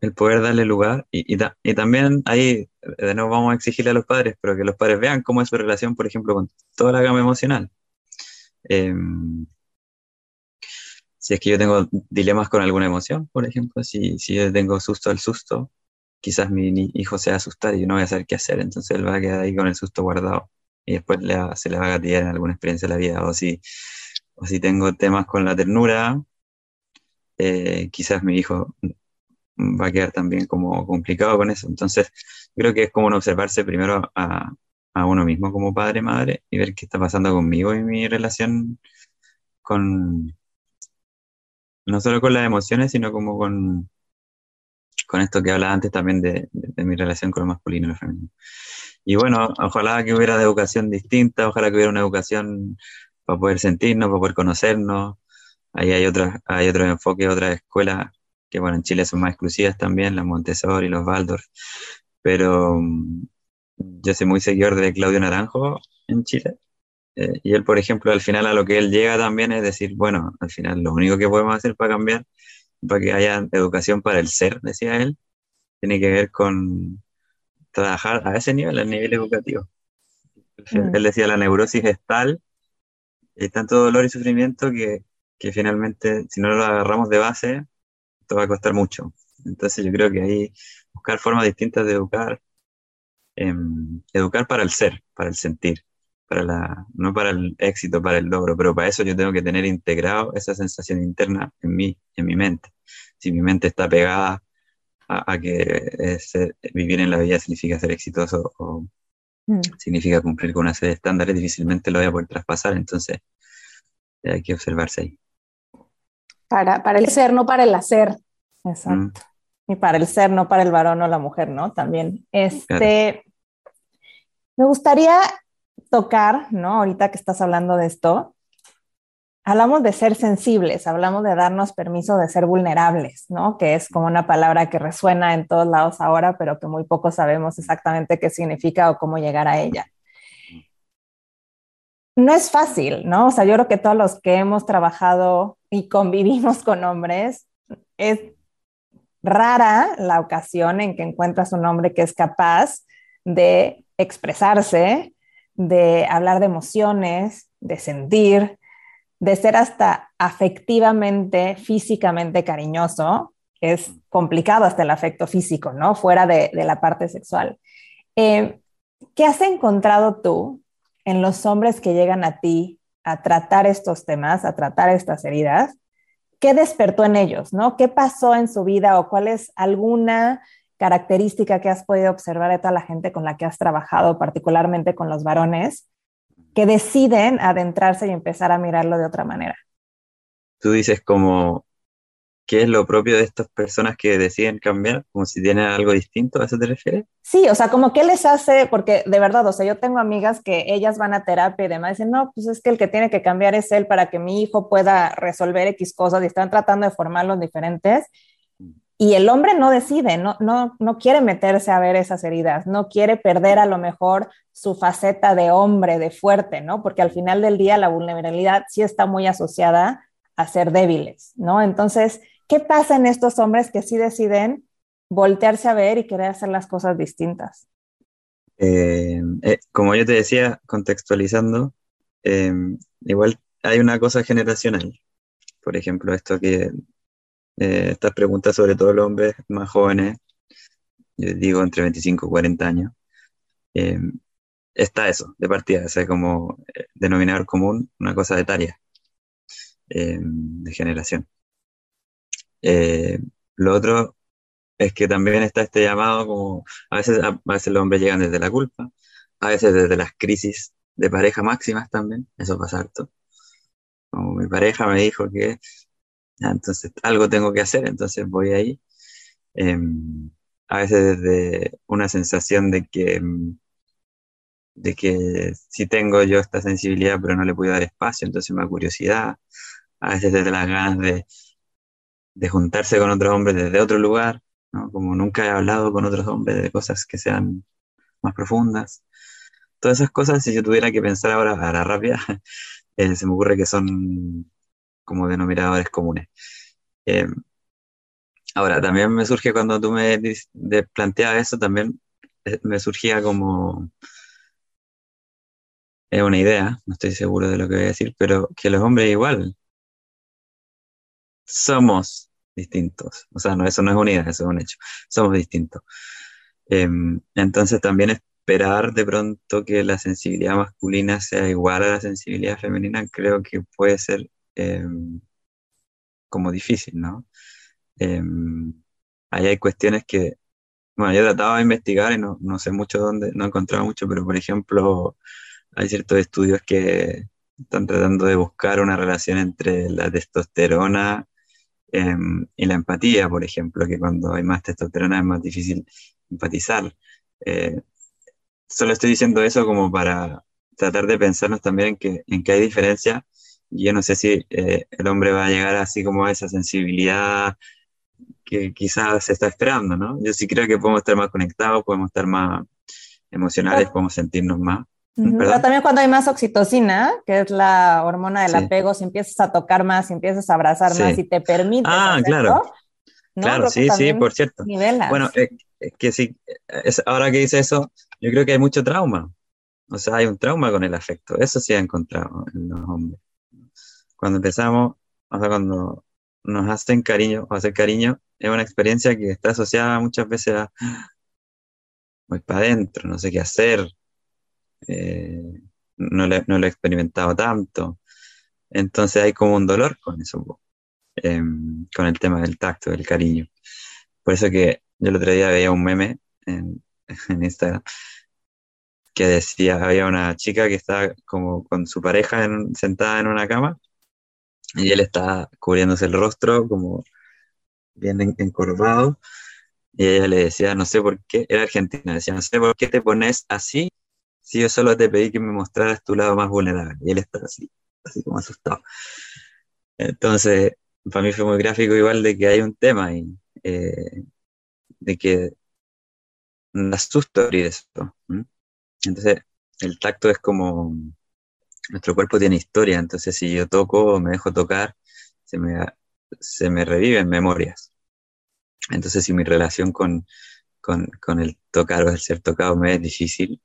el poder darle lugar y, y, también ahí, de nuevo vamos a exigirle a los padres, pero que los padres vean cómo es su relación, por ejemplo, con toda la gama emocional. Em, si es que yo tengo dilemas con alguna emoción, por ejemplo, si, si yo tengo susto al susto, quizás mi hijo se va y yo no voy a saber qué hacer, entonces él va a quedar ahí con el susto guardado y después se le va a gatillar en alguna experiencia de la vida. O si, o si tengo temas con la ternura, eh, quizás mi hijo va a quedar también como complicado con eso. Entonces, creo que es como observarse primero a, a uno mismo como padre, madre, y ver qué está pasando conmigo y mi relación con, no solo con las emociones, sino como con, con esto que hablaba antes también de, mi relación con lo masculino y lo femenino. Y bueno, ojalá que hubiera de educación distinta, ojalá que hubiera una educación para poder sentirnos, para poder conocernos. Ahí hay otras, hay otros enfoques, otras escuelas que bueno, en Chile son más exclusivas también, las Montessori, los Waldorf, pero mm, yo soy muy seguidor de Claudio Naranjo en Chile eh, y él, por ejemplo, al final a lo que él llega también es decir, bueno, al final lo único que podemos hacer para cambiar, para que haya educación para el ser, decía él, tiene que ver con trabajar a ese nivel, al nivel educativo. Mm. Él decía, la neurosis es tal, hay tanto dolor y sufrimiento que, que finalmente, si no lo agarramos de base, esto va a costar mucho. Entonces yo creo que ahí buscar formas distintas de educar, em, educar para el ser, para el sentir para la, no para el éxito, para el logro, pero para eso yo tengo que tener integrado esa sensación interna en mí, en mi mente. Si mi mente está pegada a, que vivir en la vida significa ser exitoso o mm. significa cumplir con una serie de estándares, difícilmente lo voy a poder traspasar, entonces hay que observarse ahí. Para, para el ser, no para el hacer. Exacto. y para el ser, no para el varón o la mujer, ¿no? También. Este, me gustaría tocar, ¿no? Ahorita que estás hablando de esto, hablamos de ser sensibles, hablamos de darnos permiso de ser vulnerables, ¿no? Que es como una palabra que resuena en todos lados ahora, pero que muy poco sabemos exactamente qué significa o cómo llegar a ella. No es fácil, ¿no? O sea, yo creo que todos los que hemos trabajado y convivimos con hombres, es rara la ocasión en que encuentras un hombre que es capaz de expresarse, de hablar de emociones, de sentir, de ser hasta afectivamente, físicamente cariñoso, es complicado hasta el afecto físico, ¿no? Fuera de, la parte sexual. Eh, ¿Qué has encontrado tú en los hombres que llegan a ti a tratar estos temas, a tratar estas heridas? ¿Qué despertó en ellos, no? ¿Qué pasó en su vida o cuál es alguna característica que has podido observar de toda la gente con la que has trabajado, particularmente con los varones, que deciden adentrarse y empezar a mirarlo de otra manera. Tú dices como, ¿qué es lo propio de estas personas que deciden cambiar? Como si tienen algo distinto, ¿a eso te refieres? Sí, o sea, como qué les hace, porque de verdad, o sea, yo tengo amigas que ellas van a terapia y demás, dicen, no, pues es que el que tiene que cambiar es él para que mi hijo pueda resolver X cosas y están tratando de formarlos diferentes y el hombre no decide, no, no, no quiere meterse a ver esas heridas, no quiere perder a lo mejor su faceta de hombre, de fuerte, ¿no? Porque al final del día la vulnerabilidad sí está muy asociada a ser débiles, ¿no? Entonces, ¿qué pasa en estos hombres que sí deciden voltearse a ver y querer hacer las cosas distintas? Eh, eh, como yo te decía, contextualizando, eh, igual hay una cosa generacional. Por ejemplo, esto que eh, estas preguntas, sobre todo los hombres más jóvenes, yo digo entre 25 y 40 años, eh, está eso, de partida, o sea, como eh, denominador común, una cosa de tarea, de generación. lo otro es que también está este llamado como, a veces, a, veces los hombres llegan desde la culpa, a veces desde las crisis de pareja máximas también, eso pasa harto. Como mi pareja me dijo que entonces algo tengo que hacer, entonces voy ahí. Em, a veces desde una sensación de que, em, de que sí tengo yo esta sensibilidad, pero no le puedo dar espacio, entonces me da curiosidad. A veces desde las ganas de, de juntarse con otros hombres desde otro lugar, ¿no? como nunca he hablado con otros hombres de cosas que sean más profundas. Todas esas cosas, si yo tuviera que pensar ahora a la rápida, eh, se me ocurre que son como denominadores comunes. Eh, ahora, también me surge cuando tú me planteabas eso, también eh, me surgía como es una idea, no estoy seguro de lo que voy a decir, pero que los hombres igual somos distintos. O sea, no, eso no es una idea, eso es un hecho. Somos distintos. Em, entonces también esperar de pronto que la sensibilidad masculina sea igual a la sensibilidad femenina, creo que puede ser Em, como difícil, ¿no? Em, ahí hay cuestiones que, bueno, yo he tratado de investigar y no, no sé mucho dónde, no he encontrado mucho, pero por ejemplo, hay ciertos estudios que están tratando de buscar una relación entre la testosterona em, y la empatía, por ejemplo, que cuando hay más testosterona es más difícil empatizar. Eh, solo estoy diciendo eso como para tratar de pensarnos también en que, en que hay diferencias yo no sé si eh, el hombre va a llegar así como a esa sensibilidad que quizás se está esperando, ¿no? Yo sí creo que podemos estar más conectados, podemos estar más emocionales, podemos sentirnos más. Pero también cuando hay más oxitocina, que es la hormona del apego, si empiezas a tocar más, si empiezas a abrazar más y te permite. Ah, claro. Claro, sí, sí, por cierto. Bueno, es que sí, es, ahora que dice eso, yo creo que hay mucho trauma. O sea, hay un trauma con el afecto. Eso sí ha encontrado en los hombres cuando empezamos, o sea, cuando nos hacen cariño o hacer cariño, es una experiencia que está asociada muchas veces a voy para adentro, no sé qué hacer, eh, no, no, lo he experimentado tanto. Entonces hay como un dolor con eso, em, con el tema del tacto, del cariño. Por eso que yo el otro día veía un meme en Instagram que decía, había una chica que estaba como con su pareja sentada en una cama y él está cubriéndose el rostro como bien encorvado Y ella le decía, no sé por qué, era argentina, decía, no sé por qué te pones así si yo solo te pedí que me mostraras tu lado más vulnerable. Y él estaba así, así como asustado. Entonces, para mí fue muy gráfico igual de que hay un tema y eh, de que me asusto abrir esto. Entonces, el tacto es como, nuestro cuerpo tiene historia, entonces si yo toco o me dejo tocar, se me, se me reviven memorias. Entonces, si mi relación con, con, con el tocar o el ser tocado me es difícil,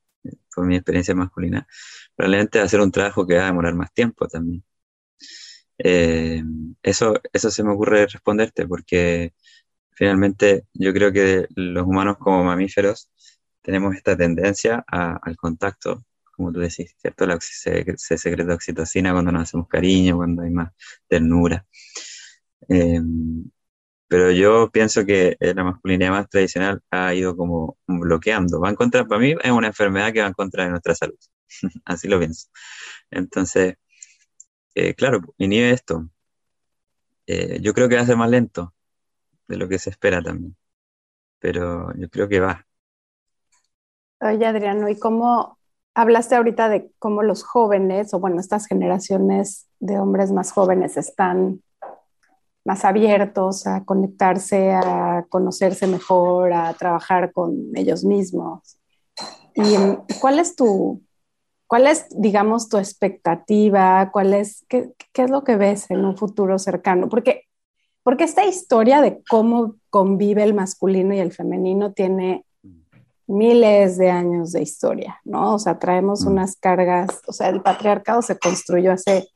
por mi experiencia masculina, probablemente va a ser un trabajo que va a demorar más tiempo también. Eh, eso, eso se me ocurre responderte porque finalmente yo creo que los humanos como mamíferos tenemos esta tendencia al contacto, como tú decís, ¿cierto? se, secreta oxitocina cuando nos hacemos cariño, cuando hay más ternura. Eh, pero yo pienso que la masculinidad más tradicional ha ido como bloqueando. Va en contra, para mí es una enfermedad que va en contra de nuestra salud. Así lo pienso. Entonces, eh, claro, inhibe esto. Eh, yo creo que va a ser más lento de lo que se espera también. Pero yo creo que va. Oye, Adriano, ¿y cómo hablaste ahorita de cómo los jóvenes, o bueno, estas generaciones de hombres más jóvenes están más abiertos a conectarse, a conocerse mejor, a trabajar con ellos mismos? ¿Y cuál es tu, cuál es, digamos, tu expectativa? ¿Cuál es, qué, es lo que ves en un futuro cercano? Porque, porque esta historia de cómo convive el masculino y el femenino tiene miles de años de historia, ¿no? O sea, traemos mm. unas cargas, o sea, el patriarcado se construyó hace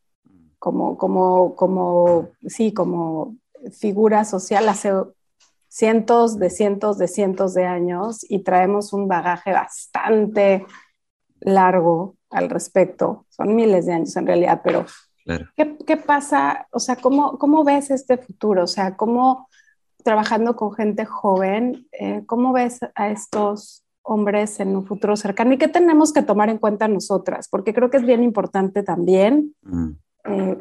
como, como, como, sí, como figura social hace cientos de cientos de cientos de años y traemos un bagaje bastante largo al respecto. Son miles de años en realidad, pero ¿qué, ¿qué, pasa? O sea, ¿cómo, ¿cómo ves este futuro? O sea, ¿cómo trabajando con gente joven, eh, cómo ves a estos hombres en un futuro cercano y qué tenemos que tomar en cuenta nosotras, porque creo que es bien importante también mm. eh,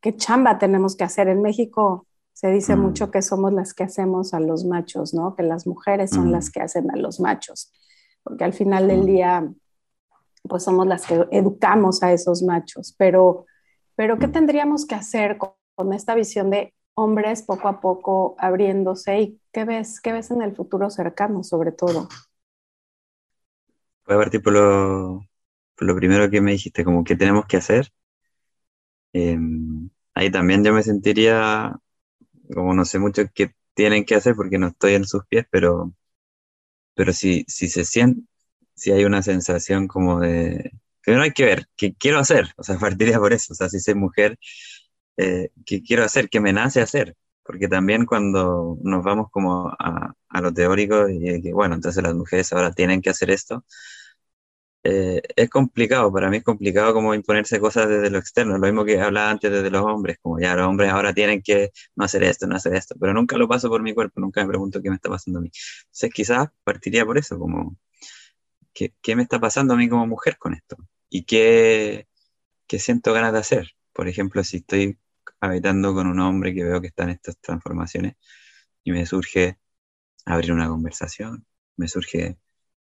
qué chamba tenemos que hacer. En México se dice mm. mucho que somos las que hacemos a los machos, ¿no? Que las mujeres son las mm. que hacen a los machos, porque al final del día, pues somos las que educamos a esos machos, pero, pero ¿qué tendríamos que hacer con, con esta visión de hombres poco a poco abriéndose y qué ves, qué ves en el futuro cercano sobre todo? Voy a partir por lo, lo primero que me dijiste, como que tenemos que hacer. Em, ahí también yo me sentiría, como no sé mucho qué tienen que hacer porque no estoy en sus pies, pero, pero si, si se siente, si hay una sensación como de, no hay que ver, qué quiero hacer, o sea, partiría por eso, o sea, si soy mujer, eh, qué quiero hacer, qué me nace hacer, porque también cuando nos vamos como a, a lo teórico y que, bueno, entonces las mujeres ahora tienen que hacer esto, eh, es complicado, para mí es complicado como imponerse cosas desde lo externo, lo mismo que hablaba antes desde los hombres, como ya los hombres ahora tienen que no hacer esto, no hacer esto, pero nunca lo paso por mi cuerpo, nunca me pregunto qué me está pasando a mí. Entonces quizás partiría por eso, como, ¿qué, qué me está pasando a mí como mujer con esto? ¿Y qué, qué siento ganas de hacer? Por ejemplo, si estoy habitando con un hombre que veo que está en estas transformaciones y me surge abrir una conversación, me surge,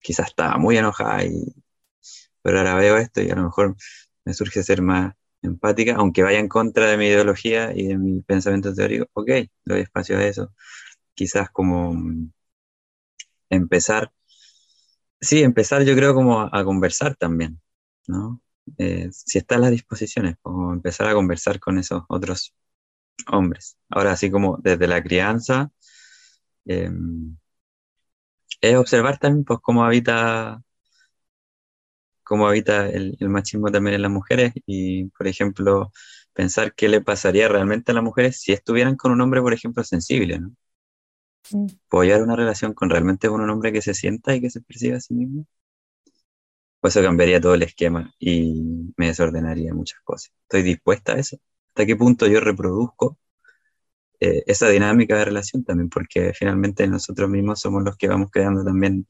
quizás estaba muy enojada y pero ahora veo esto y a lo mejor me surge ser más empática, aunque vaya en contra de mi ideología y de mi pensamiento teórico, ok, doy espacio a eso. Quizás como empezar, sí, empezar yo creo como a, conversar también, ¿no? Eh, si están las disposiciones, como empezar a conversar con esos otros hombres. Ahora, así como desde la crianza, em, es observar también pues, cómo habita cómo habita el, machismo también en las mujeres y, por ejemplo, pensar qué le pasaría realmente a las mujeres si estuvieran con un hombre, por ejemplo, sensible, ¿no? Mm. ¿Puedo una relación con realmente con un hombre que se sienta y que se perciba a sí mismo? Pues eso cambiaría todo el esquema y me desordenaría muchas cosas. ¿Estoy dispuesta a eso? ¿Hasta qué punto yo reproduzco eh, esa dinámica de relación también? Porque finalmente nosotros mismos somos los que vamos creando también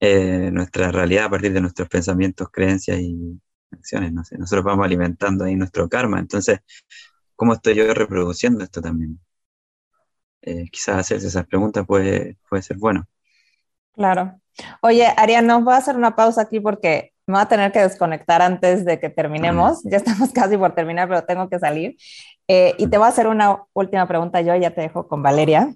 eh, nuestra realidad a partir de nuestros pensamientos, creencias y acciones. No sé, nosotros vamos alimentando ahí nuestro karma. Entonces, ¿cómo estoy yo reproduciendo esto también? eh, quizás hacerse esas preguntas puede, puede ser bueno. Claro. Oye, Ariana, voy a hacer una pausa aquí porque me voy a tener que desconectar antes de que terminemos. Ya estamos casi por terminar, pero tengo que salir. Eh, y te voy a hacer una última pregunta yo, ya te dejo con Valeria.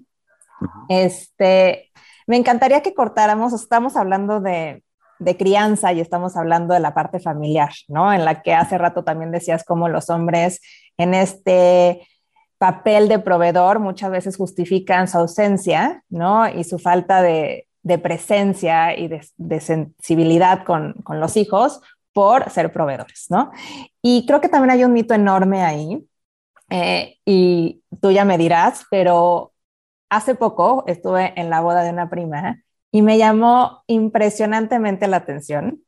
Este, me encantaría que cortáramos, estamos hablando de, de crianza y estamos hablando de la parte familiar, ¿no? En la que hace rato también decías cómo los hombres en este papel de proveedor muchas veces justifican su ausencia, ¿no? Y su falta de, de presencia y de, sensibilidad con, con, los hijos por ser proveedores, ¿no? Y creo que también hay un mito enorme ahí, eh, y tú ya me dirás, pero hace poco estuve en la boda de una prima y me llamó impresionantemente la atención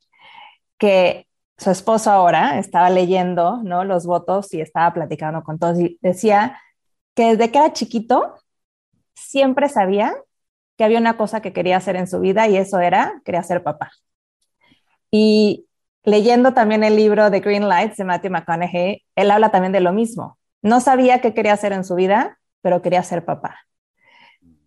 que su esposo ahora estaba leyendo ¿no? los votos y estaba platicando con todos y decía que desde que era chiquito siempre sabía que había una cosa que quería hacer en su vida y eso era, quería ser papá. Y leyendo también el libro de Green Lights de Matthew McConaughey, él habla también de lo mismo. No sabía qué quería hacer en su vida, pero quería ser papá.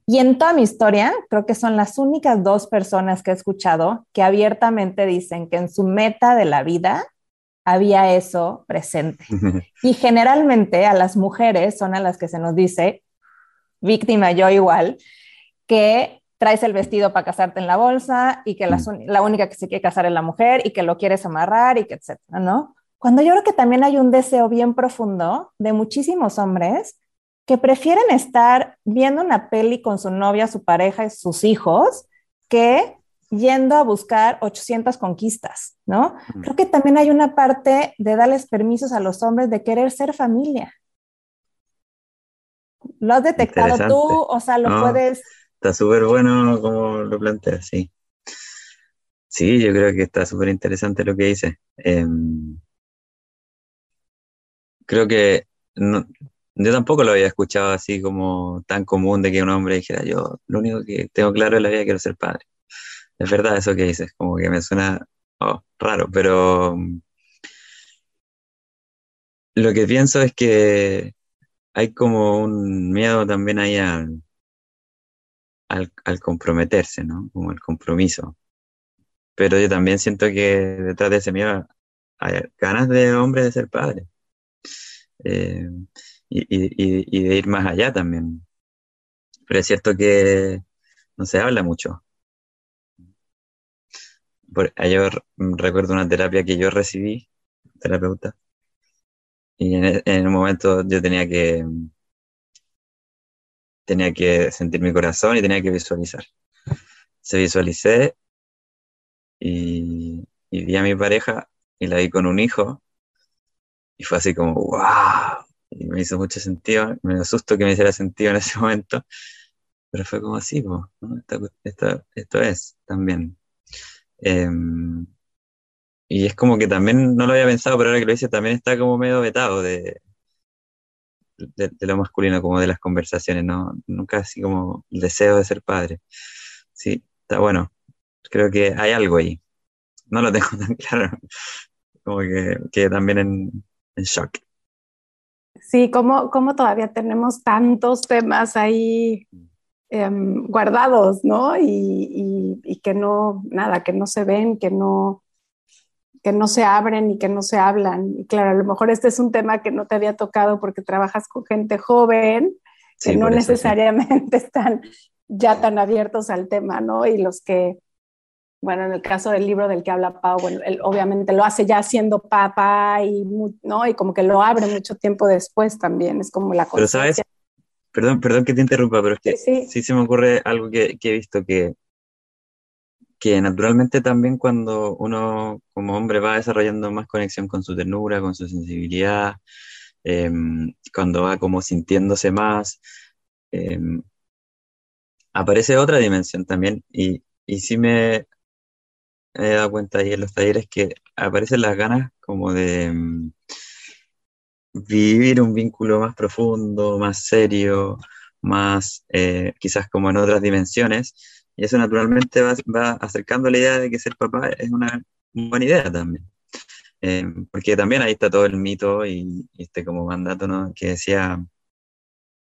Y en toda mi historia, creo que son las únicas dos personas que he escuchado que abiertamente dicen que en su meta de la vida había eso presente. Y generalmente a las mujeres son a las que se nos dice, víctima yo igual, que traes el vestido para casarte en la bolsa y que mm. la, única que se quiere casar es la mujer y que lo quieres amarrar y que etcétera, ¿no? Cuando yo creo que también hay un deseo bien profundo de muchísimos hombres que prefieren estar viendo una peli con su novia, su pareja y sus hijos que yendo a buscar 800 conquistas, ¿no? Creo que también hay una parte de darles permisos a los hombres de querer ser familia. ¿Lo has detectado tú? O sea, lo puedes Está súper bueno como lo planteas, sí. Sí, yo creo que está súper interesante lo que dice. Em, creo que yo tampoco lo había escuchado así como tan común de que un hombre dijera, yo lo único que tengo claro en la vida quiero ser padre. Es verdad eso que dices, como que me suena oh, raro, pero lo que pienso es que hay como un miedo también ahí al, al, comprometerse, ¿no? Como el compromiso. Pero yo también siento que detrás de ese miedo hay ganas de hombre de ser padre. Eh, y, de ir más allá también. Pero es cierto que no se habla mucho. Por, yo recuerdo una terapia que yo recibí, terapeuta, y en, en un momento yo tenía que tenía que sentir mi corazón y tenía que visualizar. Se visualicé y, vi a mi pareja y la vi con un hijo y fue así como, wow, y me hizo mucho sentido, me asustó que me hiciera sentido en ese momento, pero fue como así, esto, es también. Em, y es como que también no lo había pensado, pero ahora que lo hice también está como medio vetado de, de, lo masculino, como de las conversaciones, ¿no? Nunca así como el deseo de ser padre. Sí, está bueno. Creo que hay algo ahí. No lo tengo tan claro. Como que, también en, shock. Sí, como, como todavía tenemos tantos temas ahí em, guardados, ¿no? Y, y, que no, nada, que no se ven, que no, que no se abren y que no se hablan. Y claro, a lo mejor este es un tema que no te había tocado porque trabajas con gente joven, que no necesariamente están ya tan abiertos al tema, ¿no? Y los que, bueno, en el caso del libro del que habla Pau, bueno, él obviamente lo hace ya siendo papá y, ¿no? Y como que lo abre mucho tiempo después también, es como la cosa. Pero sabes, perdón, perdón que te interrumpa, pero es que sí, se me ocurre algo que, que he visto que que naturalmente también cuando uno como hombre va desarrollando más conexión con su ternura, con su sensibilidad, em, cuando va como sintiéndose más, em, aparece otra dimensión también y, y sí me he dado cuenta ahí en los talleres que aparecen las ganas como de em, vivir un vínculo más profundo, más serio, más eh, quizás como en otras dimensiones y eso naturalmente va, acercando la idea de que ser papá es una buena idea también. Eh, porque también ahí está todo el mito y, este como mandato ¿no? que decía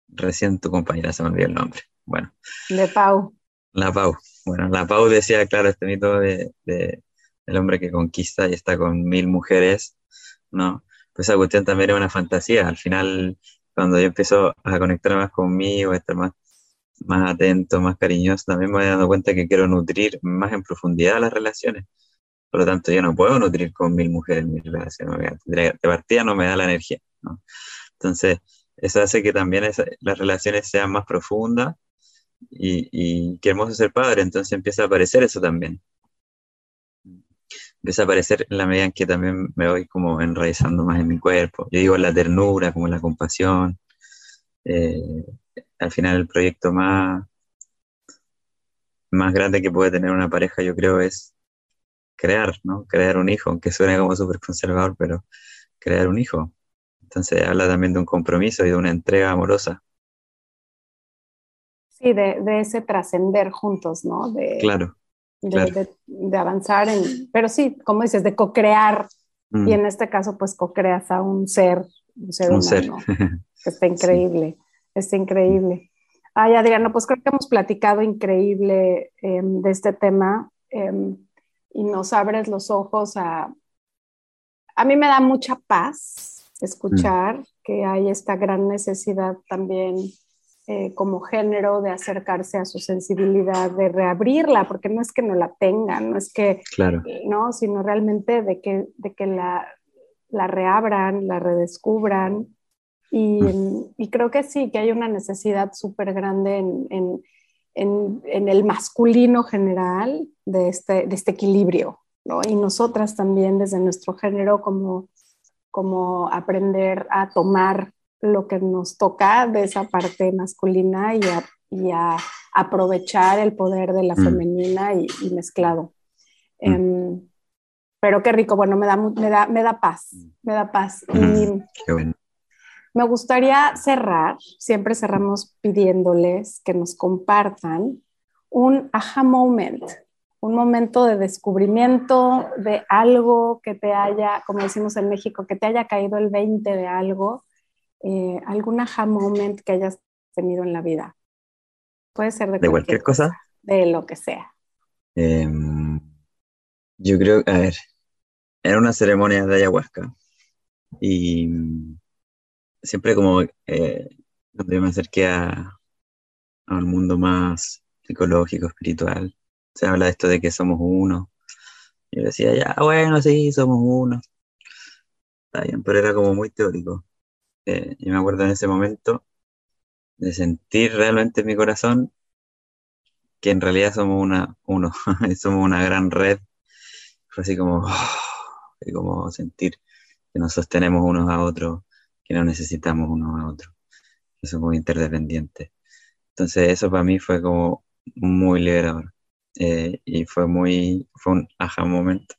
recién tu compañera se me olvidó el nombre. Bueno. De Pau. La Pau. Bueno, la Pau decía, claro, este mito de, el hombre que conquista y está con mil mujeres, ¿no? Pues esa cuestión también es una fantasía. Al final, cuando yo empiezo a conectar más conmigo, a estar más, más atento, más cariñoso, también me voy dando cuenta que quiero nutrir más en profundidad las relaciones. Por lo tanto, yo no puedo nutrir con mil mujeres mis relaciones. De partida no me da la energía, ¿no? Entonces, eso hace que también las relaciones sean más profundas y, y qué hermoso ser padre, entonces empieza a aparecer eso también. Empieza a aparecer en la medida en que también me voy como enraizando más en mi cuerpo. Yo digo la ternura, como la compasión. Eh, al final el proyecto más, más grande que puede tener una pareja, yo creo, es crear, ¿no? Crear un hijo, aunque suene como súper conservador, pero crear un hijo. Entonces habla también de un compromiso y de una entrega amorosa. Sí, de, ese trascender juntos, ¿no? De, claro. De, avanzar en, pero sí, como dices, de co-crear. Mm. Y en este caso, pues co-creas a un ser, un ser humano. que está increíble, está increíble. Ay, Adriano, pues creo que hemos platicado increíble em, de este tema em, y nos abres los ojos a... A mí me da mucha paz escuchar que hay esta gran necesidad también eh, como género de acercarse a su sensibilidad, de reabrirla, porque no es que no la tengan, no es que, claro. no, sino realmente de que, de que la, la reabran, la redescubran. Y, mm. y, creo que sí, que hay una necesidad súper grande en, en, en, en, el masculino general de este, de este equilibrio, ¿no? Y nosotras también desde nuestro género como como aprender a tomar lo que nos toca de esa parte masculina y a, aprovechar el poder de la mm. femenina y, mezclado. Mm. Em, pero qué rico, bueno, me da, me da, me da paz, me da paz. Y me gustaría cerrar, siempre cerramos pidiéndoles que nos compartan un aha moment, un momento de descubrimiento de algo que te haya, como decimos en México, que te haya caído el 20 de algo, eh, algún aha moment que hayas tenido en la vida. Puede ser de, cualquier, cosa? De lo que sea. Em, yo creo, a ver, era una ceremonia de ayahuasca y siempre como eh, donde me acerqué a, al mundo más psicológico, espiritual, se habla de esto de que somos uno. Yo decía, ya, bueno, sí, somos uno. Está bien, pero era como muy teórico. Eh, y me acuerdo en ese momento de sentir realmente en mi corazón que en realidad somos una, uno, somos una gran red. Fue así como, y como sentir que nos sostenemos unos a otros, que no necesitamos unos a otros, que somos interdependientes. Entonces eso para mí fue como muy liberador. Eh, y fue muy, fue un aha moment,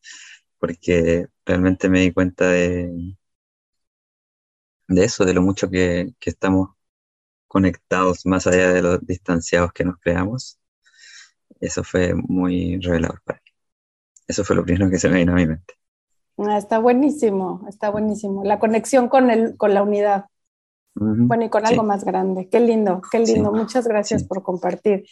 porque realmente me di cuenta de, de eso, de lo mucho que, que estamos conectados más allá de los distanciados que nos creamos. Eso fue muy revelador para mí. Eso fue lo primero que se me vino a mi mente. Ah, está buenísimo, está buenísimo. La conexión con, el, con la unidad. Bueno, y con algo más grande. Qué lindo, qué lindo. Muchas gracias por compartir.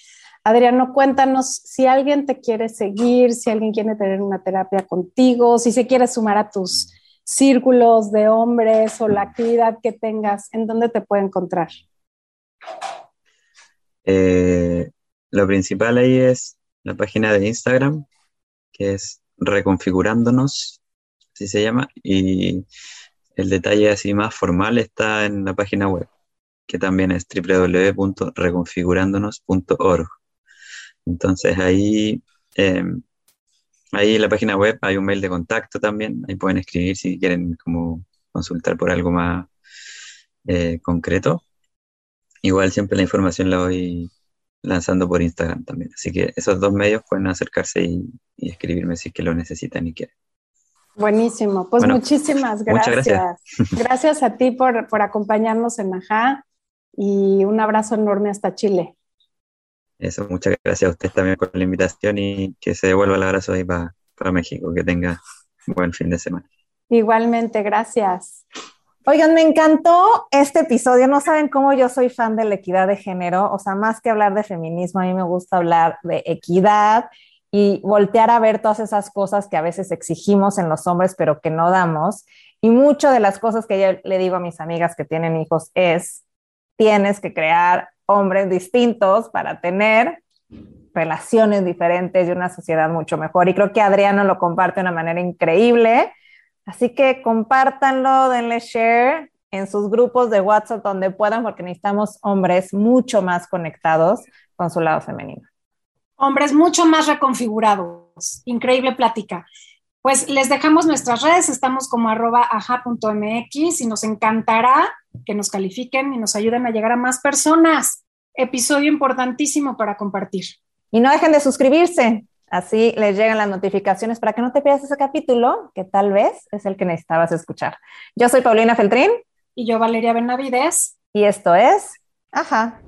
Adriano, cuéntanos si alguien te quiere seguir, si alguien quiere tener una terapia contigo, si se quiere sumar a tus círculos de hombres o la actividad que tengas, ¿en dónde te puede encontrar? Eh, lo principal ahí es la página de Instagram, que es reconfigurándonos, así se llama, y el detalle así más formal está en la página web, que también es www.reconfigurándonos.org. Entonces ahí, em, ahí en la página web hay un mail de contacto también, ahí pueden escribir si quieren como consultar por algo más eh, concreto. Igual siempre la información la voy lanzando por Instagram también, así que esos dos medios pueden acercarse y, escribirme si es que lo necesitan y quieren. Buenísimo, pues muchísimas gracias. gracias. gracias. a ti por, por acompañarnos en Ajá y un abrazo enorme hasta Chile. Eso, muchas gracias a usted también por la invitación y que se devuelva el abrazo ahí para México. Que tenga un buen fin de semana. Igualmente, gracias. Oigan, me encantó este episodio. No saben cómo yo soy fan de la equidad de género. O sea, más que hablar de feminismo, a mí me gusta hablar de equidad y voltear a ver todas esas cosas que a veces exigimos en los hombres, pero que no damos. Y mucho de las cosas que yo le digo a mis amigas que tienen hijos es, tienes que crear hombres distintos para tener relaciones diferentes y una sociedad mucho mejor. Y creo que Adriano lo comparte de una manera increíble. Así que compártanlo, denle share en sus grupos de WhatsApp donde puedan, porque necesitamos hombres mucho más conectados con su lado femenino. Hombres mucho más reconfigurados. Increíble plática. Pues les dejamos nuestras redes, estamos como arroba aja.mx y nos encantará que nos califiquen y nos ayuden a llegar a más personas. Episodio importantísimo para compartir. Y no dejen de suscribirse. Así les llegan las notificaciones para que no te pierdas ese capítulo, que tal vez es el que necesitabas escuchar. Yo soy Paulina Feltrín. Y yo Valeria Benavides. Y esto es Ajá.